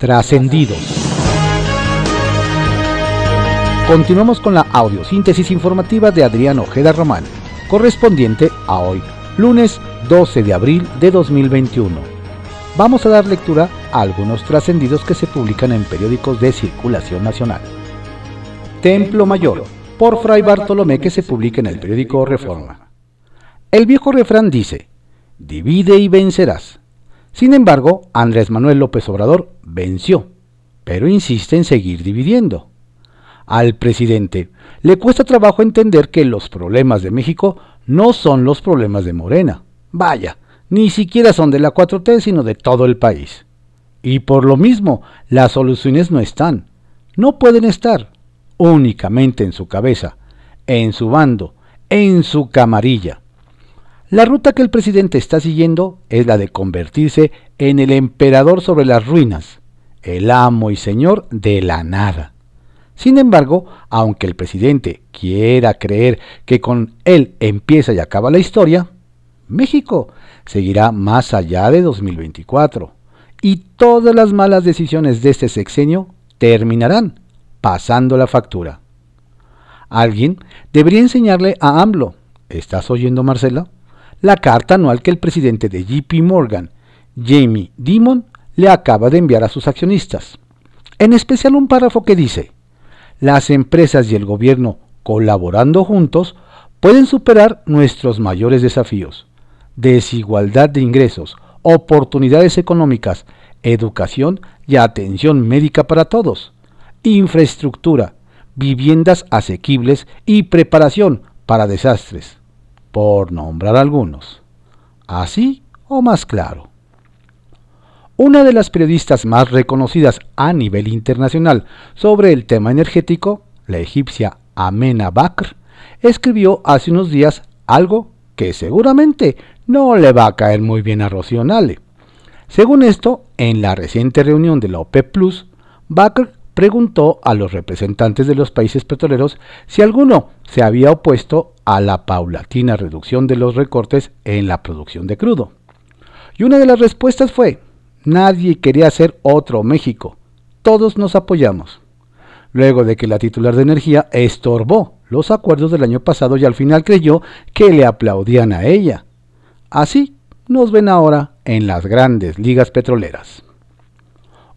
Trascendidos. Continuamos con la audiosíntesis informativa de Adrián Ojeda Román, correspondiente a hoy, lunes 12 de abril de 2021. Vamos a dar lectura a algunos trascendidos que se publican en periódicos de circulación nacional. Templo Mayor, por Fray Bartolomé que se publica en el periódico Reforma. El viejo refrán dice, divide y vencerás. Sin embargo, Andrés Manuel López Obrador venció, pero insiste en seguir dividiendo. Al presidente le cuesta trabajo entender que los problemas de México no son los problemas de Morena. Vaya, ni siquiera son de la 4T, sino de todo el país. Y por lo mismo, las soluciones no están, no pueden estar únicamente en su cabeza, en su bando, en su camarilla. La ruta que el presidente está siguiendo es la de convertirse en el emperador sobre las ruinas, el amo y señor de la nada. Sin embargo, aunque el presidente quiera creer que con él empieza y acaba la historia, México seguirá más allá de 2024 y todas las malas decisiones de este sexenio terminarán pasando la factura. Alguien debería enseñarle a AMLO, ¿estás oyendo Marcela? La carta anual que el presidente de JP Morgan, Jamie Dimon, le acaba de enviar a sus accionistas. En especial un párrafo que dice, las empresas y el gobierno colaborando juntos pueden superar nuestros mayores desafíos, desigualdad de ingresos, oportunidades económicas, educación y atención médica para todos. Infraestructura, viviendas asequibles y preparación para desastres, por nombrar algunos. Así o más claro. Una de las periodistas más reconocidas a nivel internacional sobre el tema energético, la egipcia Amena Bakr, escribió hace unos días algo que seguramente no le va a caer muy bien a Rocío Nale. Según esto, en la reciente reunión de la OPEP Plus, Bakr preguntó a los representantes de los países petroleros si alguno se había opuesto a la paulatina reducción de los recortes en la producción de crudo. Y una de las respuestas fue, nadie quería ser otro México, todos nos apoyamos. Luego de que la titular de energía estorbó los acuerdos del año pasado y al final creyó que le aplaudían a ella. Así nos ven ahora en las grandes ligas petroleras.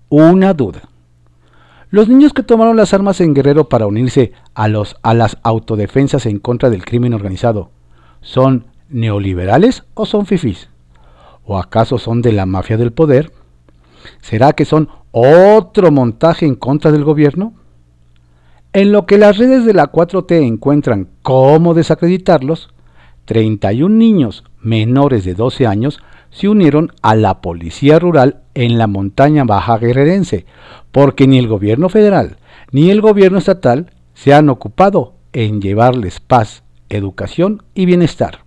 Una duda. Los niños que tomaron las armas en Guerrero para unirse a, los, a las autodefensas en contra del crimen organizado, ¿son neoliberales o son fifís? ¿O acaso son de la mafia del poder? ¿Será que son otro montaje en contra del gobierno? En lo que las redes de la 4T encuentran cómo desacreditarlos, 31 niños menores de 12 años se unieron a la policía rural en la montaña baja guerrerense, porque ni el gobierno federal ni el gobierno estatal se han ocupado en llevarles paz, educación y bienestar.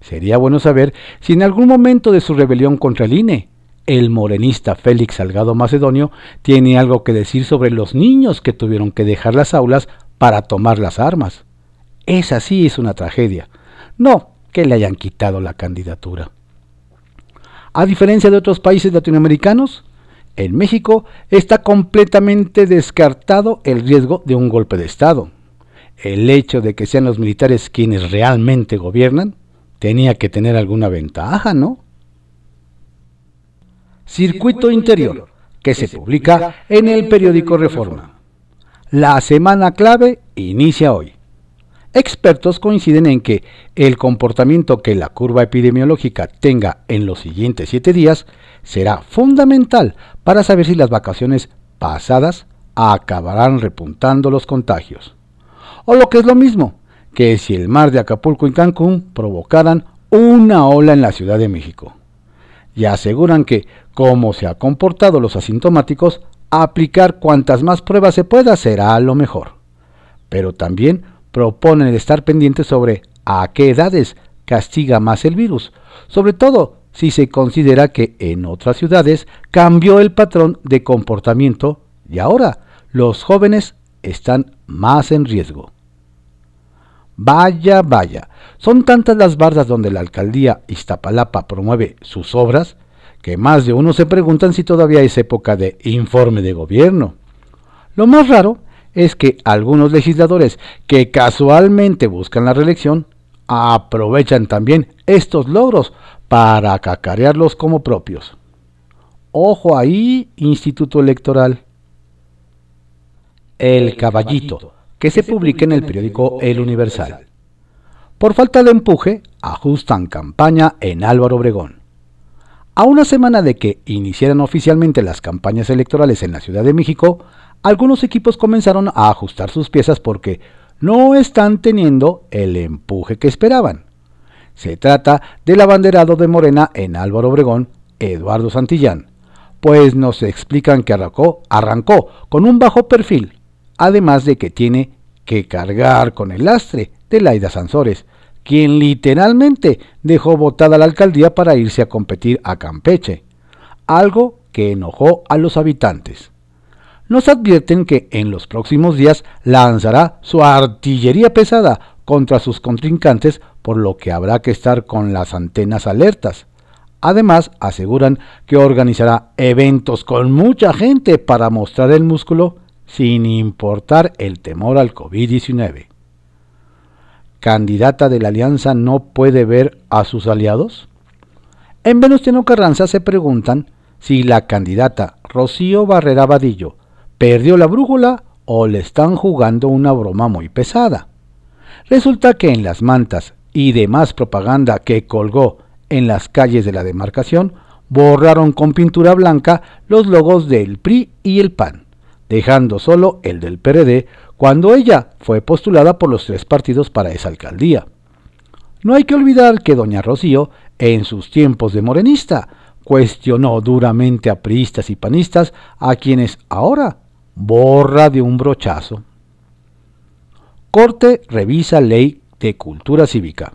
Sería bueno saber si en algún momento de su rebelión contra el INE, el morenista Félix Salgado Macedonio tiene algo que decir sobre los niños que tuvieron que dejar las aulas para tomar las armas. Esa sí es una tragedia. No que le hayan quitado la candidatura. A diferencia de otros países latinoamericanos, en México está completamente descartado el riesgo de un golpe de Estado. El hecho de que sean los militares quienes realmente gobiernan tenía que tener alguna ventaja, ¿no? Circuito Interior, que se publica en el periódico Reforma. La semana clave inicia hoy. Expertos coinciden en que el comportamiento que la curva epidemiológica tenga en los siguientes siete días será fundamental para saber si las vacaciones pasadas acabarán repuntando los contagios. O lo que es lo mismo, que si el mar de Acapulco y Cancún provocaran una ola en la Ciudad de México. Y aseguran que, como se ha comportado los asintomáticos, aplicar cuantas más pruebas se pueda será lo mejor. Pero también proponen estar pendientes sobre a qué edades castiga más el virus, sobre todo si se considera que en otras ciudades cambió el patrón de comportamiento y ahora los jóvenes están más en riesgo. Vaya, vaya, son tantas las bardas donde la alcaldía Iztapalapa promueve sus obras que más de uno se preguntan si todavía es época de informe de gobierno. Lo más raro es que algunos legisladores que casualmente buscan la reelección aprovechan también estos logros para cacarearlos como propios. Ojo ahí, Instituto Electoral. El Caballito, que se publica en el periódico El Universal. Por falta de empuje, ajustan campaña en Álvaro Obregón. A una semana de que iniciaran oficialmente las campañas electorales en la Ciudad de México, algunos equipos comenzaron a ajustar sus piezas porque no están teniendo el empuje que esperaban. Se trata del abanderado de Morena en Álvaro Obregón, Eduardo Santillán, pues nos explican que arrancó, con un bajo perfil, además de que tiene que cargar con el lastre de Laida Sansores, quien literalmente dejó votada la alcaldía para irse a competir a Campeche, algo que enojó a los habitantes nos advierten que en los próximos días lanzará su artillería pesada contra sus contrincantes, por lo que habrá que estar con las antenas alertas. Además, aseguran que organizará eventos con mucha gente para mostrar el músculo sin importar el temor al COVID-19. ¿Candidata de la alianza no puede ver a sus aliados? En Venustiano Carranza se preguntan si la candidata Rocío Barrera Vadillo perdió la brújula o le están jugando una broma muy pesada. Resulta que en las mantas y demás propaganda que colgó en las calles de la demarcación, borraron con pintura blanca los logos del PRI y el PAN, dejando solo el del PRD cuando ella fue postulada por los tres partidos para esa alcaldía. No hay que olvidar que doña Rocío, en sus tiempos de morenista, cuestionó duramente a priistas y panistas a quienes ahora borra de un brochazo. Corte revisa ley de cultura cívica.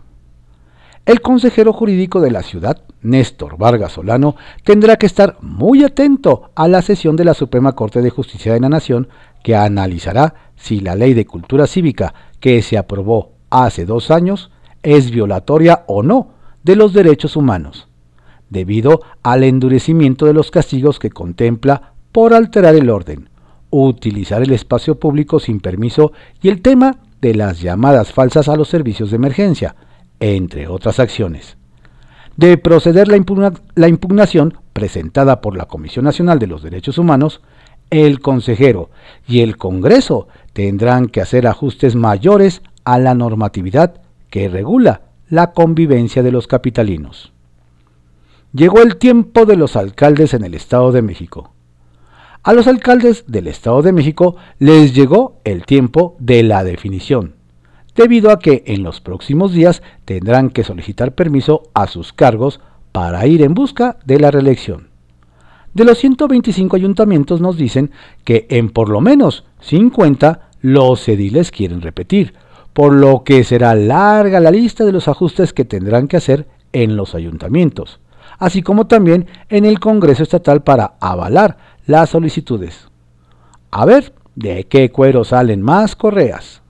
El consejero jurídico de la ciudad, Néstor Vargas Solano, tendrá que estar muy atento a la sesión de la Suprema Corte de Justicia de la Nación que analizará si la ley de cultura cívica que se aprobó hace dos años es violatoria o no de los derechos humanos, debido al endurecimiento de los castigos que contempla por alterar el orden, utilizar el espacio público sin permiso y el tema de las llamadas falsas a los servicios de emergencia, entre otras acciones. De proceder la, impugnación presentada por la Comisión Nacional de los Derechos Humanos, el consejero y el Congreso tendrán que hacer ajustes mayores a la normatividad que regula la convivencia de los capitalinos. Llegó el tiempo de los alcaldes en el Estado de México. A los alcaldes del Estado de México les llegó el tiempo de la definición, debido a que en los próximos días tendrán que solicitar permiso a sus cargos para ir en busca de la reelección. De los 125 ayuntamientos nos dicen que en por lo menos 50 los ediles quieren repetir, por lo que será larga la lista de los ajustes que tendrán que hacer en los ayuntamientos, así como también en el Congreso Estatal para avalar las solicitudes. A ver, ¿de qué cuero salen más correas?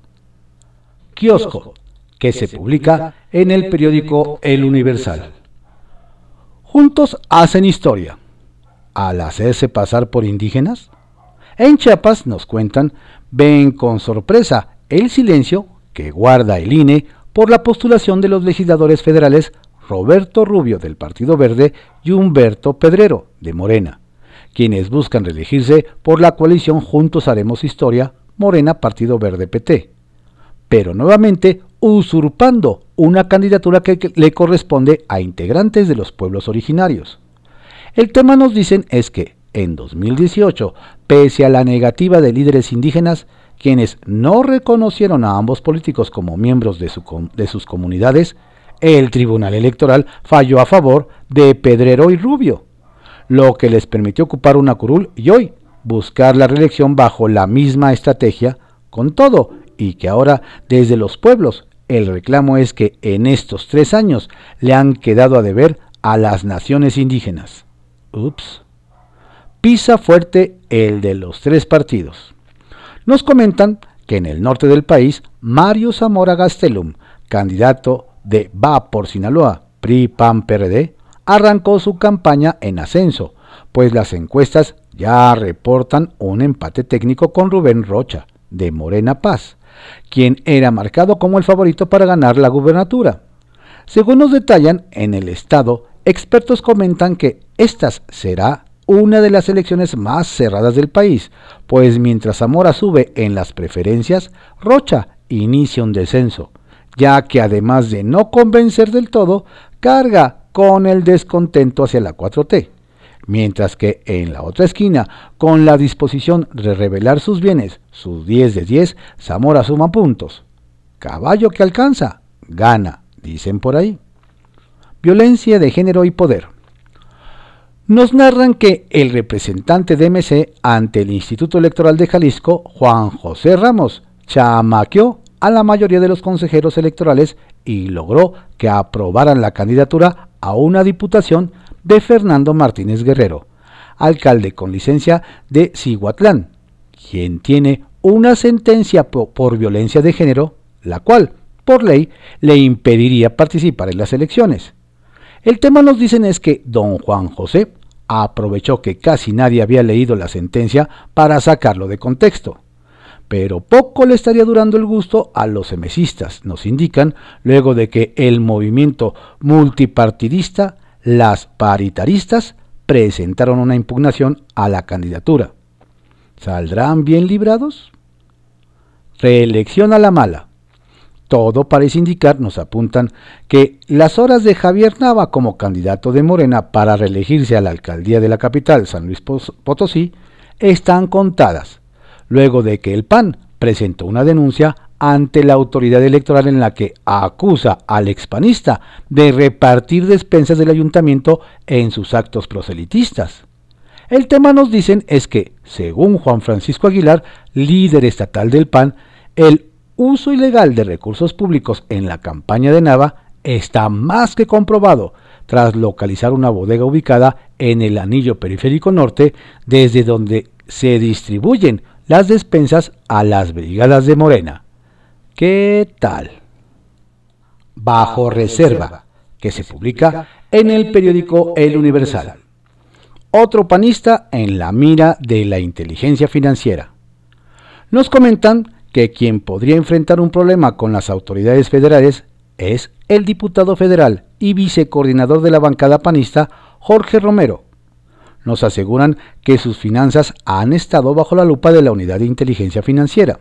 Kiosco, que se publica en el periódico El Universal. Juntos hacen historia. Al hacerse pasar por indígenas, en Chiapas nos cuentan, ven con sorpresa el silencio que guarda el INE por la postulación de los legisladores federales Roberto Rubio del Partido Verde y Humberto Pedrero de Morena quienes buscan reelegirse por la coalición Juntos Haremos Historia, Morena Partido Verde PT, pero nuevamente usurpando una candidatura que le corresponde a integrantes de los pueblos originarios. El tema nos dicen es que en 2018, pese a la negativa de líderes indígenas, quienes no reconocieron a ambos políticos como miembros de, de, sus comunidades, el Tribunal Electoral falló a favor de Pedrero y Rubio, lo que les permitió ocupar una curul y hoy buscar la reelección bajo la misma estrategia, con todo, y que ahora desde los pueblos el reclamo es que en estos tres años le han quedado a deber a las naciones indígenas. Ups. Pisa fuerte el de los tres partidos. Nos comentan que en el norte del país, Mario Zamora Gastelum, candidato de Va por Sinaloa, PRI, PAN, PRD, arrancó su campaña en ascenso, pues las encuestas ya reportan un empate técnico con Rubén Rocha, de Morena Paz, quien era marcado como el favorito para ganar la gubernatura. Según nos detallan, en el estado, expertos comentan que esta será una de las elecciones más cerradas del país, pues mientras Zamora sube en las preferencias, Rocha inicia un descenso, ya que además de no convencer del todo, carga con el descontento hacia la 4T mientras que en la otra esquina, con la disposición de revelar sus bienes, sus 10 de 10, Zamora suma puntos. Caballo que alcanza, gana, dicen por ahí. Violencia de género y poder. Nos narran que el representante de MC ante el Instituto Electoral de Jalisco, Juan José Ramos, chamaqueó a la mayoría de los consejeros electorales y logró que aprobaran la candidatura a una diputación de Fernando Martínez Guerrero, alcalde con licencia de Cihuatlán, quien tiene una sentencia por violencia de género, la cual, por ley, le impediría participar en las elecciones. El tema nos dicen es que don Juan José aprovechó que casi nadie había leído la sentencia para sacarlo de contexto. Pero poco le estaría durando el gusto a los emesistas, nos indican, luego de que el movimiento multipartidista las paritaristas presentaron una impugnación a la candidatura. ¿Saldrán bien librados? Reelección a la mala. Todo parece indicar, nos apuntan, que las horas de Javier Nava como candidato de Morena para reelegirse a la alcaldía de la capital, San Luis Potosí, están contadas, luego de que el PAN presentó una denuncia ante la autoridad electoral en la que acusa al expanista de repartir despensas del ayuntamiento en sus actos proselitistas. El tema nos dicen es que, según Juan Francisco Aguilar, líder estatal del PAN, el uso ilegal de recursos públicos en la campaña de Nava está más que comprobado tras localizar una bodega ubicada en el anillo periférico norte desde donde se distribuyen las despensas a las brigadas de Morena. ¿Qué tal? Bajo reserva, que se publica en el periódico El Universal. Otro panista en la mira de la inteligencia financiera. Nos comentan que quien podría enfrentar un problema con las autoridades federales es el diputado federal y vicecoordinador de la bancada panista Jorge Romero. Nos aseguran que sus finanzas han estado bajo la lupa de la unidad de inteligencia financiera.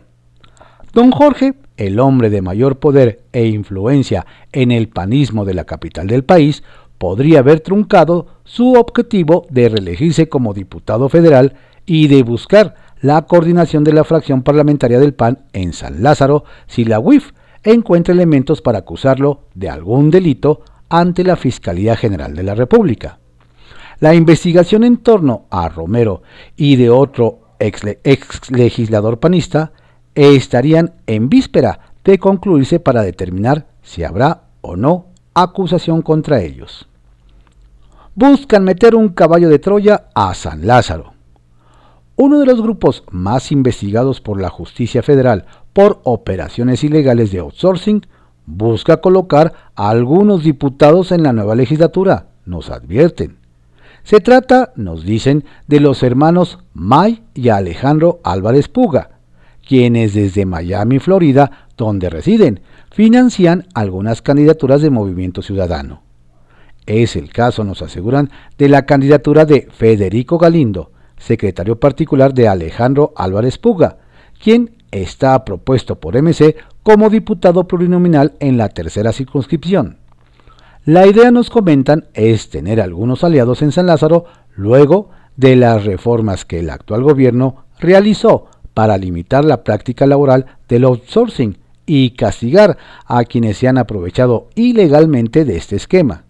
Don Jorge el hombre de mayor poder e influencia en el panismo de la capital del país, podría haber truncado su objetivo de reelegirse como diputado federal y de buscar la coordinación de la fracción parlamentaria del PAN en San Lázaro si la UIF encuentra elementos para acusarlo de algún delito ante la Fiscalía General de la República. La investigación en torno a Romero y de otro ex, legislador panista estarían en víspera de concluirse para determinar si habrá o no acusación contra ellos. Buscan meter un caballo de Troya a San Lázaro. Uno de los grupos más investigados por la justicia federal por operaciones ilegales de outsourcing busca colocar a algunos diputados en la nueva legislatura, nos advierten. Se trata, nos dicen, de los hermanos May y Alejandro Álvarez Puga, quienes desde Miami, Florida, donde residen, financian algunas candidaturas de Movimiento Ciudadano. Es el caso, nos aseguran, de la candidatura de Federico Galindo, secretario particular de Alejandro Álvarez Puga, quien está propuesto por MC como diputado plurinominal en la tercera circunscripción. La idea, nos comentan, es tener algunos aliados en San Lázaro luego de las reformas que el actual gobierno realizó para limitar la práctica laboral del outsourcing y castigar a quienes se han aprovechado ilegalmente de este esquema.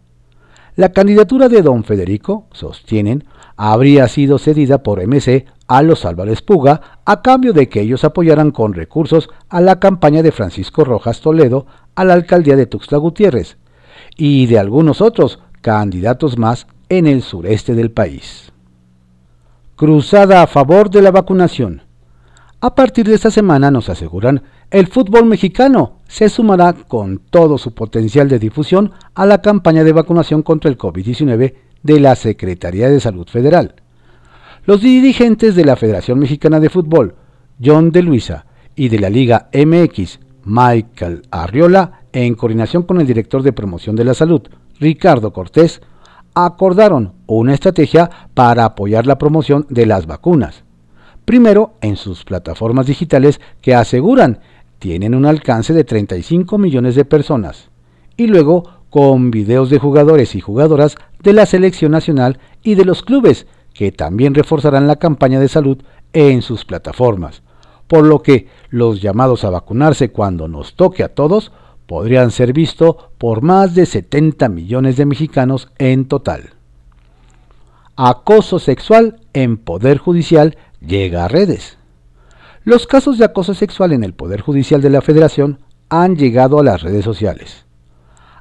La candidatura de don Federico, sostienen, habría sido cedida por MC a los Álvarez Puga a cambio de que ellos apoyaran con recursos a la campaña de Francisco Rojas Toledo a la alcaldía de Tuxtla Gutiérrez y de algunos otros candidatos más en el sureste del país. Cruzada a favor de la vacunación. A partir de esta semana nos aseguran el fútbol mexicano se sumará con todo su potencial de difusión a la campaña de vacunación contra el COVID-19 de la Secretaría de Salud Federal. Los dirigentes de la Federación Mexicana de Fútbol, John de Luisa, y de la Liga MX, Michael Arriola, en coordinación con el director de promoción de la salud, Ricardo Cortés, acordaron una estrategia para apoyar la promoción de las vacunas. Primero, en sus plataformas digitales que aseguran tienen un alcance de 35 millones de personas. Y luego, con videos de jugadores y jugadoras de la selección nacional y de los clubes, que también reforzarán la campaña de salud en sus plataformas. Por lo que los llamados a vacunarse cuando nos toque a todos podrían ser vistos por más de 70 millones de mexicanos en total. Acoso sexual en Poder Judicial llega a redes. Los casos de acoso sexual en el Poder Judicial de la Federación han llegado a las redes sociales.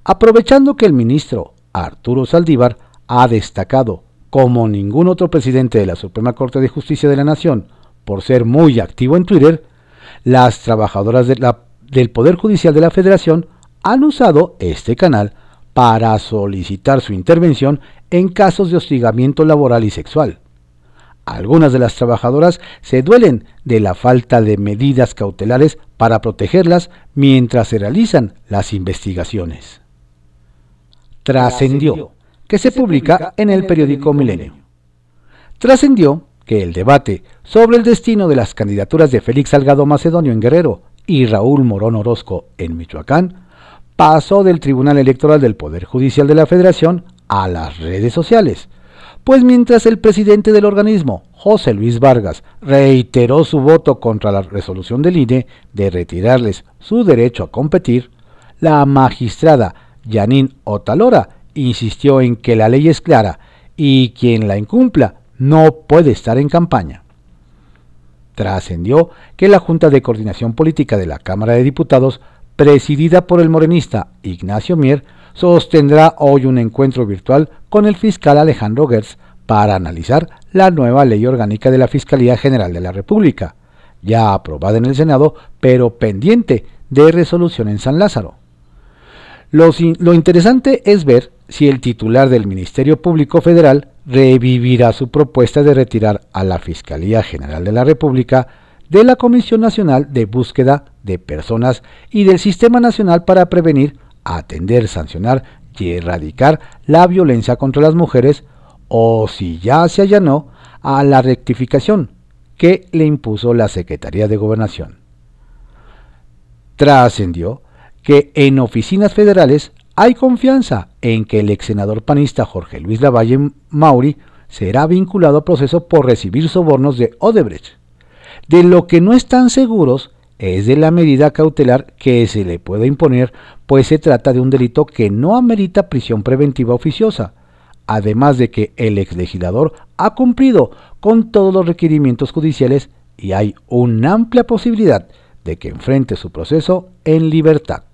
Aprovechando que el ministro Arturo Saldívar ha destacado como ningún otro presidente de la Suprema Corte de Justicia de la Nación por ser muy activo en Twitter, las trabajadoras del Poder Judicial de la Federación han usado este canal para solicitar su intervención en casos de hostigamiento laboral y sexual. Algunas de las trabajadoras se duelen de la falta de medidas cautelares para protegerlas mientras se realizan las investigaciones. Trascendió, que se publica en el periódico Milenio. Trascendió que el debate sobre el destino de las candidaturas de Félix Salgado Macedonio en Guerrero y Raúl Morón Orozco en Michoacán pasó del Tribunal Electoral del Poder Judicial de la Federación a las redes sociales, pues mientras el presidente del organismo, José Luis Vargas, reiteró su voto contra la resolución del INE de retirarles su derecho a competir, la magistrada Yanín Otalora insistió en que la ley es clara y quien la incumpla no puede estar en campaña. Trascendió que la Junta de Coordinación Política de la Cámara de Diputados, presidida por el morenista Ignacio Mier, sostendrá hoy un encuentro virtual con el fiscal Alejandro Gertz para analizar la nueva ley orgánica de la Fiscalía General de la República, ya aprobada en el Senado, pero pendiente de resolución en San Lázaro. Lo, lo, interesante es ver si el titular del Ministerio Público Federal revivirá su propuesta de retirar a la Fiscalía General de la República de la Comisión Nacional de Búsqueda de Personas y del Sistema Nacional para Prevenir atender, sancionar y erradicar la violencia contra las mujeres o si ya se allanó a la rectificación que le impuso la Secretaría de Gobernación. Trascendió que en oficinas federales hay confianza en que el ex senador panista Jorge Luis Lavalle Mauri será vinculado a proceso por recibir sobornos de Odebrecht. De lo que no están seguros es de la medida cautelar que se le puede imponer, pues se trata de un delito que no amerita prisión preventiva oficiosa, además de que el ex legislador ha cumplido con todos los requerimientos judiciales y hay una amplia posibilidad de que enfrente su proceso en libertad.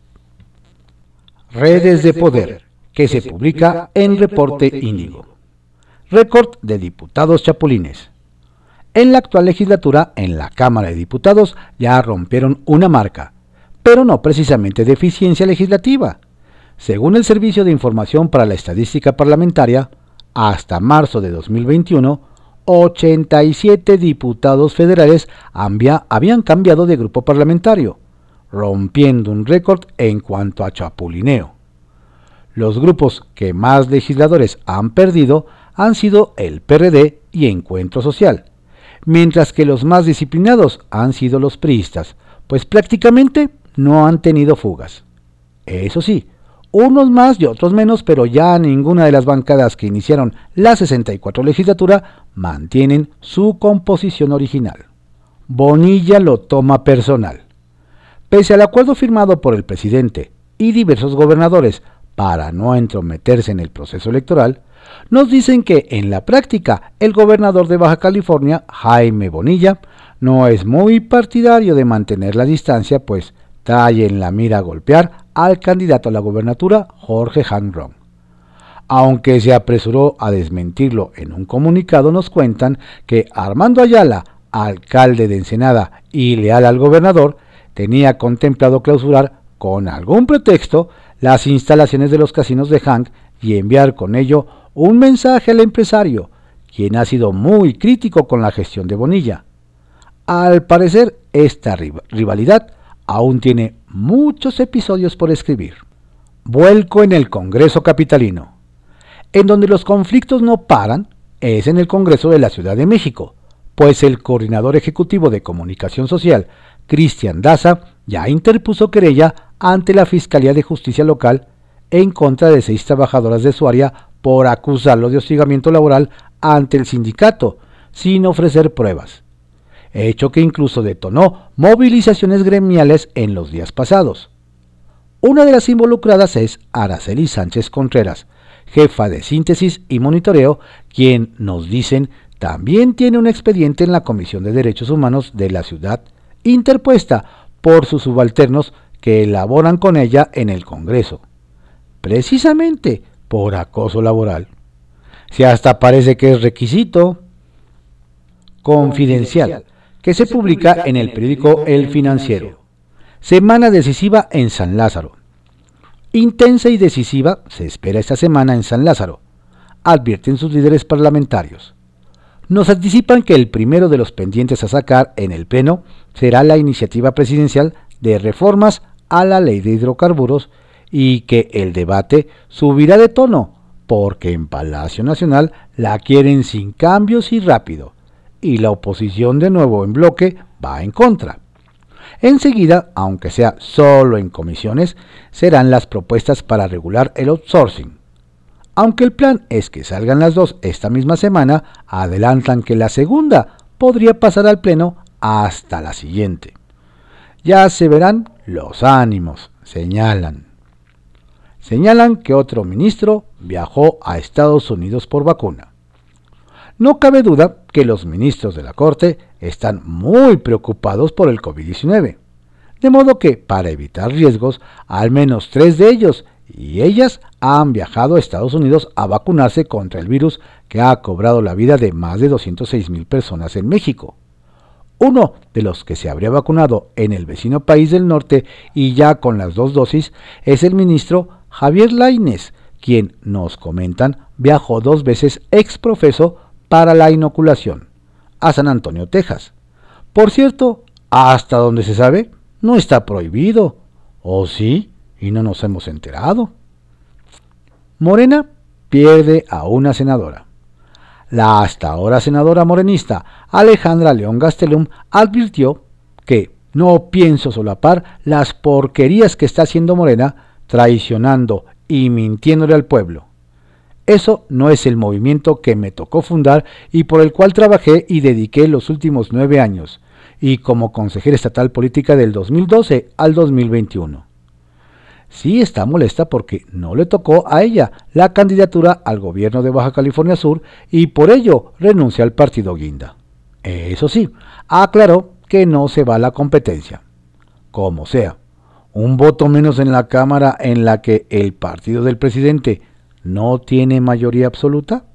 Redes de Poder, que se publica en Reporte Índigo. Récord de diputados chapulines. En la actual legislatura, en la Cámara de Diputados, ya rompieron una marca, pero no precisamente de eficiencia legislativa. Según el Servicio de Información para la Estadística Parlamentaria, hasta marzo de 2021, 87 diputados federales habían cambiado de grupo parlamentario, rompiendo un récord en cuanto a chapulineo. Los grupos que más legisladores han perdido han sido el PRD y Encuentro Social, mientras que los más disciplinados han sido los priistas, pues prácticamente no han tenido fugas. Eso sí, unos más y otros menos, pero ya ninguna de las bancadas que iniciaron la 64 legislatura mantienen su composición original. Bonilla lo toma personal. Pese al acuerdo firmado por el presidente y diversos gobernadores para no entrometerse en el proceso electoral, nos dicen que en la práctica el gobernador de Baja California, Jaime Bonilla, no es muy partidario de mantener la distancia, pues trae en la mira golpear al candidato a la gobernatura, Jorge Hanron. Aunque se apresuró a desmentirlo en un comunicado, nos cuentan que Armando Ayala, alcalde de Ensenada y leal al gobernador, tenía contemplado clausurar con algún pretexto las instalaciones de los casinos de Hank y enviar con ello un mensaje al empresario, quien ha sido muy crítico con la gestión de Bonilla. Al parecer, esta rivalidad aún tiene muchos episodios por escribir. Vuelco en el Congreso Capitalino. En donde los conflictos no paran es en el Congreso de la Ciudad de México, pues el coordinador ejecutivo de comunicación social, Cristian Daza, ya interpuso querella ante la Fiscalía de Justicia Local en contra de seis trabajadoras de su área por acusarlo de hostigamiento laboral ante el sindicato, sin ofrecer pruebas. Hecho que incluso detonó movilizaciones gremiales en los días pasados. Una de las involucradas es Araceli Sánchez Contreras, jefa de síntesis y monitoreo, quien, nos dicen, también tiene un expediente en la Comisión de Derechos Humanos de la ciudad, interpuesta por sus subalternos que elaboran con ella en el Congreso, precisamente por acoso laboral. Si hasta parece que es requisito confidencial, que se publica en el periódico El Financiero. Semana decisiva en San Lázaro. Intensa y decisiva se espera esta semana en San Lázaro, advierten sus líderes parlamentarios. Nos anticipan que el primero de los pendientes a sacar en el Pleno será la iniciativa presidencial de reformas a la ley de hidrocarburos y que el debate subirá de tono porque en Palacio Nacional la quieren sin cambios y rápido, y la oposición de nuevo en bloque va en contra. Enseguida, aunque sea solo en comisiones, serán las propuestas para regular el outsourcing. Aunque el plan es que salgan las dos esta misma semana, adelantan que la segunda podría pasar al Pleno hasta la siguiente. Ya se verán los ánimos, señalan. Señalan que otro ministro viajó a Estados Unidos por vacuna. No cabe duda que los ministros de la Corte están muy preocupados por el COVID-19. De modo que, para evitar riesgos, al menos tres de ellos y ellas han viajado a Estados Unidos a vacunarse contra el virus que ha cobrado la vida de más de 206 mil personas en México. Uno de los que se habría vacunado en el vecino país del norte y ya con las dos dosis es el ministro Javier Laines, quien, nos comentan, viajó dos veces ex profeso para la inoculación a San Antonio, Texas. Por cierto, hasta donde se sabe, no está prohibido. ¿O sí? Y no nos hemos enterado. Morena pierde a una senadora. La hasta ahora senadora morenista Alejandra León Gastelum advirtió que no pienso solapar las porquerías que está haciendo Morena traicionando y mintiéndole al pueblo. Eso no es el movimiento que me tocó fundar y por el cual trabajé y dediqué los últimos nueve años, y como consejera estatal política del 2012 al 2021. Sí está molesta porque no le tocó a ella la candidatura al gobierno de Baja California Sur y por ello renuncia al partido Guinda. Eso sí, aclaró que no se va a la competencia. Como sea, un voto menos en la Cámara en la que el partido del presidente no tiene mayoría absoluta?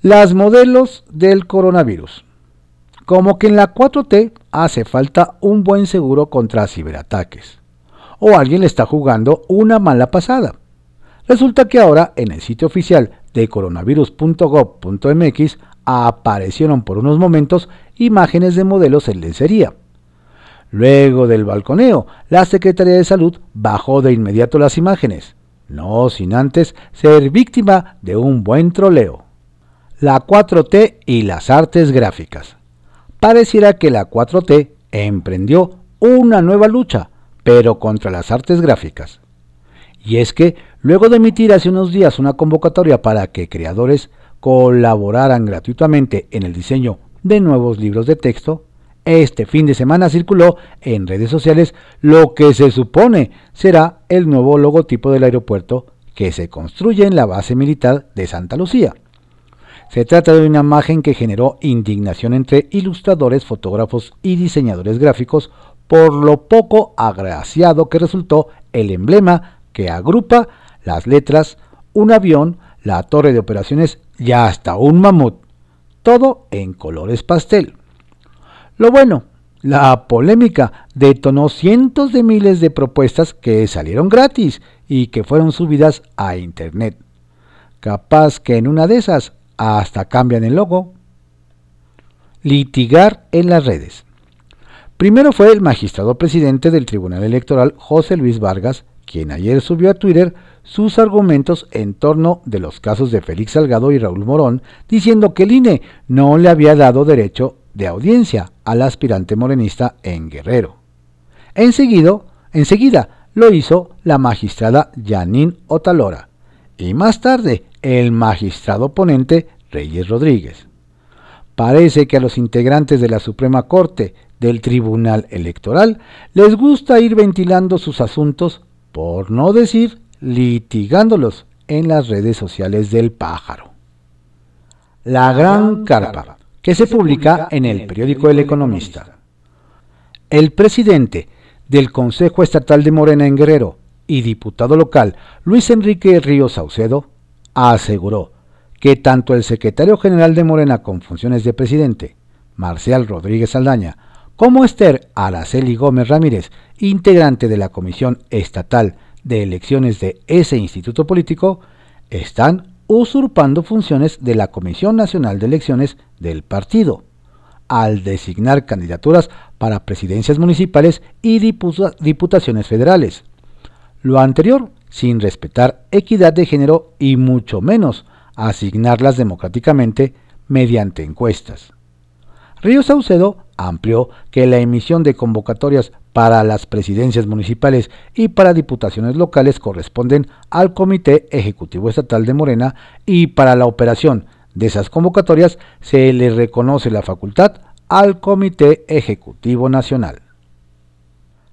Las modelos del coronavirus. Como que en la 4T hace falta un buen seguro contra ciberataques. O alguien le está jugando una mala pasada. Resulta que ahora en el sitio oficial de coronavirus.gov.mx aparecieron por unos momentos imágenes de modelos en lencería. Luego del balconeo, la Secretaría de Salud bajó de inmediato las imágenes no sin antes ser víctima de un buen troleo. La 4T y las artes gráficas. Pareciera que la 4T emprendió una nueva lucha, pero contra las artes gráficas. Y es que, luego de emitir hace unos días una convocatoria para que creadores colaboraran gratuitamente en el diseño de nuevos libros de texto, este fin de semana circuló en redes sociales lo que se supone será el nuevo logotipo del aeropuerto que se construye en la base militar de Santa Lucía. Se trata de una imagen que generó indignación entre ilustradores, fotógrafos y diseñadores gráficos por lo poco agraciado que resultó el emblema que agrupa las letras, un avión, la torre de operaciones y hasta un mamut, todo en colores pastel. Lo bueno La polémica detonó cientos de miles de propuestas que salieron gratis y que fueron subidas a Internet. Capaz que en una de esas hasta cambian el logo. Litigar en las redes. Primero fue el magistrado presidente del Tribunal Electoral, José Luis Vargas, quien ayer subió a Twitter sus argumentos en torno de los casos de Félix Salgado y Raúl Morón, diciendo que el INE no le había dado derecho de audiencia al aspirante morenista en Guerrero. Enseguida, enseguida lo hizo la magistrada Janine Otalora y más tarde el magistrado ponente Reyes Rodríguez. Parece que a los integrantes de la Suprema Corte del Tribunal Electoral les gusta ir ventilando sus asuntos, por no decir litigándolos en las redes sociales del pájaro. La Gran Carpa, que se publica en el periódico El Economista. El presidente del Consejo Estatal de Morena en Guerrero y diputado local Luis Enrique Ríos Saucedo aseguró que tanto el secretario general de Morena con funciones de presidente, Marcial Rodríguez Aldaña, como Esther Araceli Gómez Ramírez, integrante de la Comisión Estatal de Elecciones de ese instituto político, están usurpando funciones de la Comisión Nacional de Elecciones del partido, al designar candidaturas para presidencias municipales y diputaciones federales. Lo anterior sin respetar equidad de género y mucho menos asignarlas democráticamente mediante encuestas. Río Saucedo amplió que la emisión de convocatorias para las presidencias municipales y para diputaciones locales corresponden al Comité Ejecutivo Estatal de Morena y para la operación de esas convocatorias se le reconoce la facultad al Comité Ejecutivo Nacional.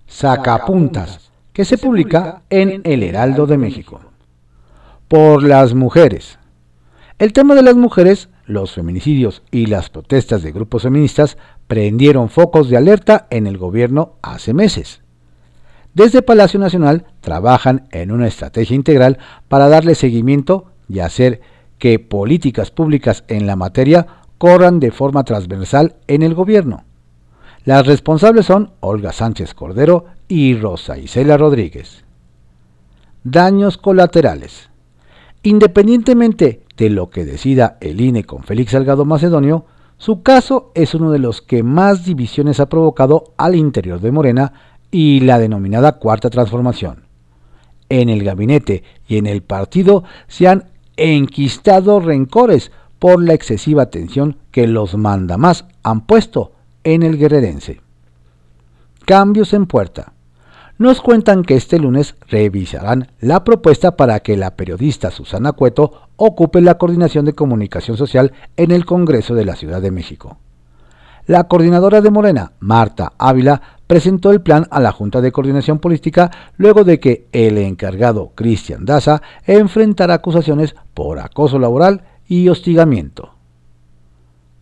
Sacapuntas, que se publica en El Heraldo de México. Por las mujeres. El tema de las mujeres, los feminicidios y las protestas de grupos feministas prendieron focos de alerta en el gobierno hace meses. Desde Palacio Nacional trabajan en una estrategia integral para darle seguimiento y hacer que políticas públicas en la materia corran de forma transversal en el gobierno. Las responsables son Olga Sánchez Cordero y Rosa Isela Rodríguez. Daños colaterales. Independientemente de lo que decida el INE con Félix Salgado Macedonio, su caso es uno de los que más divisiones ha provocado al interior de Morena y la denominada Cuarta Transformación. En el gabinete y en el partido se han enquistado rencores por la excesiva atención que los mandamás han puesto en el guerrerense. Cambios en puerta nos cuentan que este lunes revisarán la propuesta para que la periodista Susana Cueto ocupe la coordinación de comunicación social en el Congreso de la Ciudad de México. La coordinadora de Morena, Marta Ávila, presentó el plan a la Junta de Coordinación Política luego de que el encargado Cristian Daza enfrentara acusaciones por acoso laboral y hostigamiento.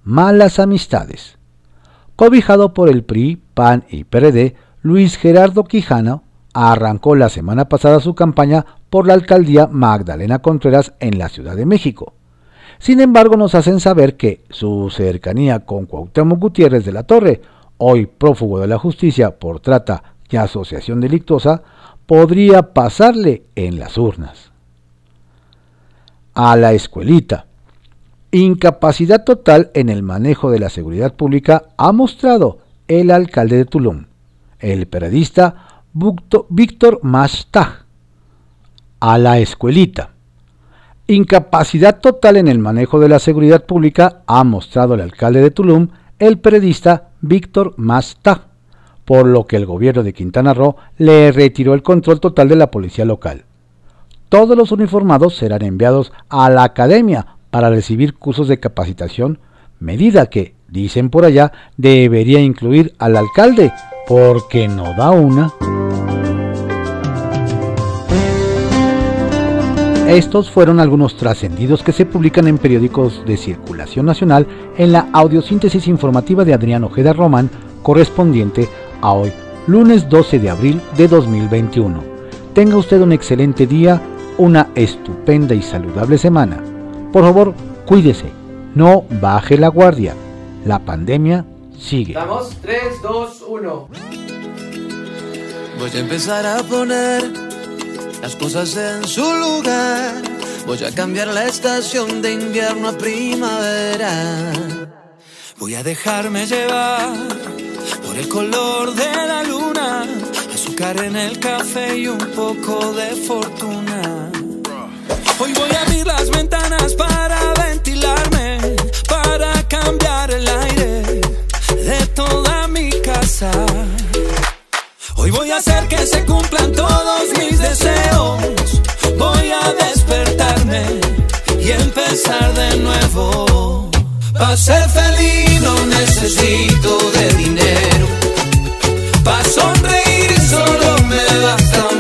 Malas amistades. Cobijado por el PRI, PAN y PRD, Luis Gerardo Quijano arrancó la semana pasada su campaña por la alcaldía Magdalena Contreras en la Ciudad de México. Sin embargo, nos hacen saber que su cercanía con Cuauhtémoc Gutiérrez de la Torre, hoy prófugo de la justicia por trata y asociación delictuosa, podría pasarle en las urnas. A la escuelita. Incapacidad total en el manejo de la seguridad pública ha mostrado el alcalde de Tulum el periodista Víctor Mastag a la escuelita. Incapacidad total en el manejo de la seguridad pública ha mostrado el alcalde de Tulum, el periodista Víctor Mastag, por lo que el gobierno de Quintana Roo le retiró el control total de la policía local. Todos los uniformados serán enviados a la academia para recibir cursos de capacitación, medida que, dicen por allá, debería incluir al alcalde porque no da una. Estos fueron algunos trascendidos que se publican en periódicos de circulación nacional en la audiosíntesis informativa de Adrián Ojeda Román, correspondiente a hoy, lunes 12 de abril de 2021. Tenga usted un excelente día, una estupenda y saludable semana. Por favor, cuídese, no baje la guardia. La pandemia sigue. Vamos, 3, 2, 1. Voy a empezar a poner las cosas en su lugar. Voy a cambiar la estación de invierno a primavera. Voy a dejarme llevar por el color de la luna, azúcar en el café y un poco de fortuna. Hoy voy a abrir las ventanas para ventilarme, para cambiar el aire de toda mi casa. Hoy voy a hacer que se cumplan todos mis deseos. Voy a despertarme y empezar de nuevo. Para ser feliz no necesito de dinero. Para sonreír solo me basta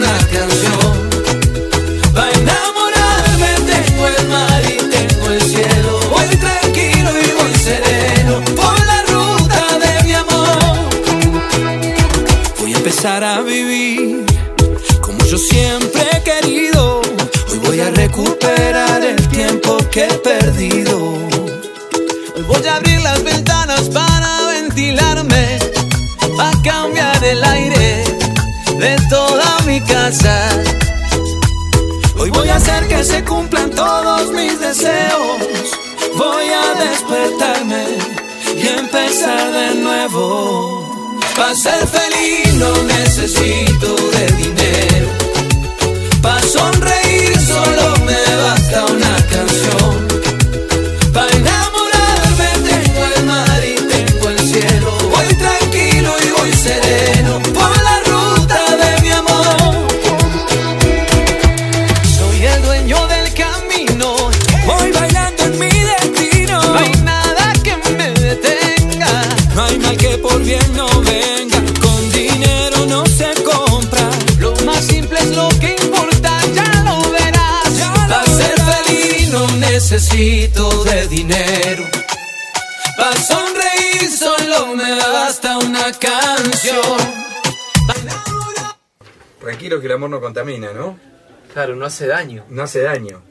ser feliz no necesito de dinero. Para sonreír solo me basta una canción. Tranquilo que el amor no contamina, ¿no? Claro, no hace daño. No hace daño.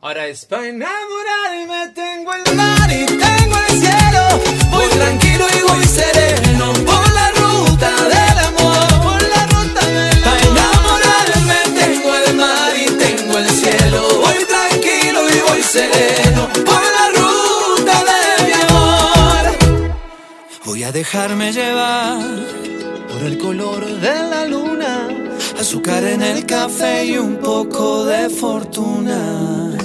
Ahora es para enamorarme, tengo el mar y tengo el cielo. Voy tranquilo y voy sereno por la ruta del sereno por la ruta de mi amor. Voy a dejarme llevar por el color de la luna, azúcar en el café y un poco de fortuna.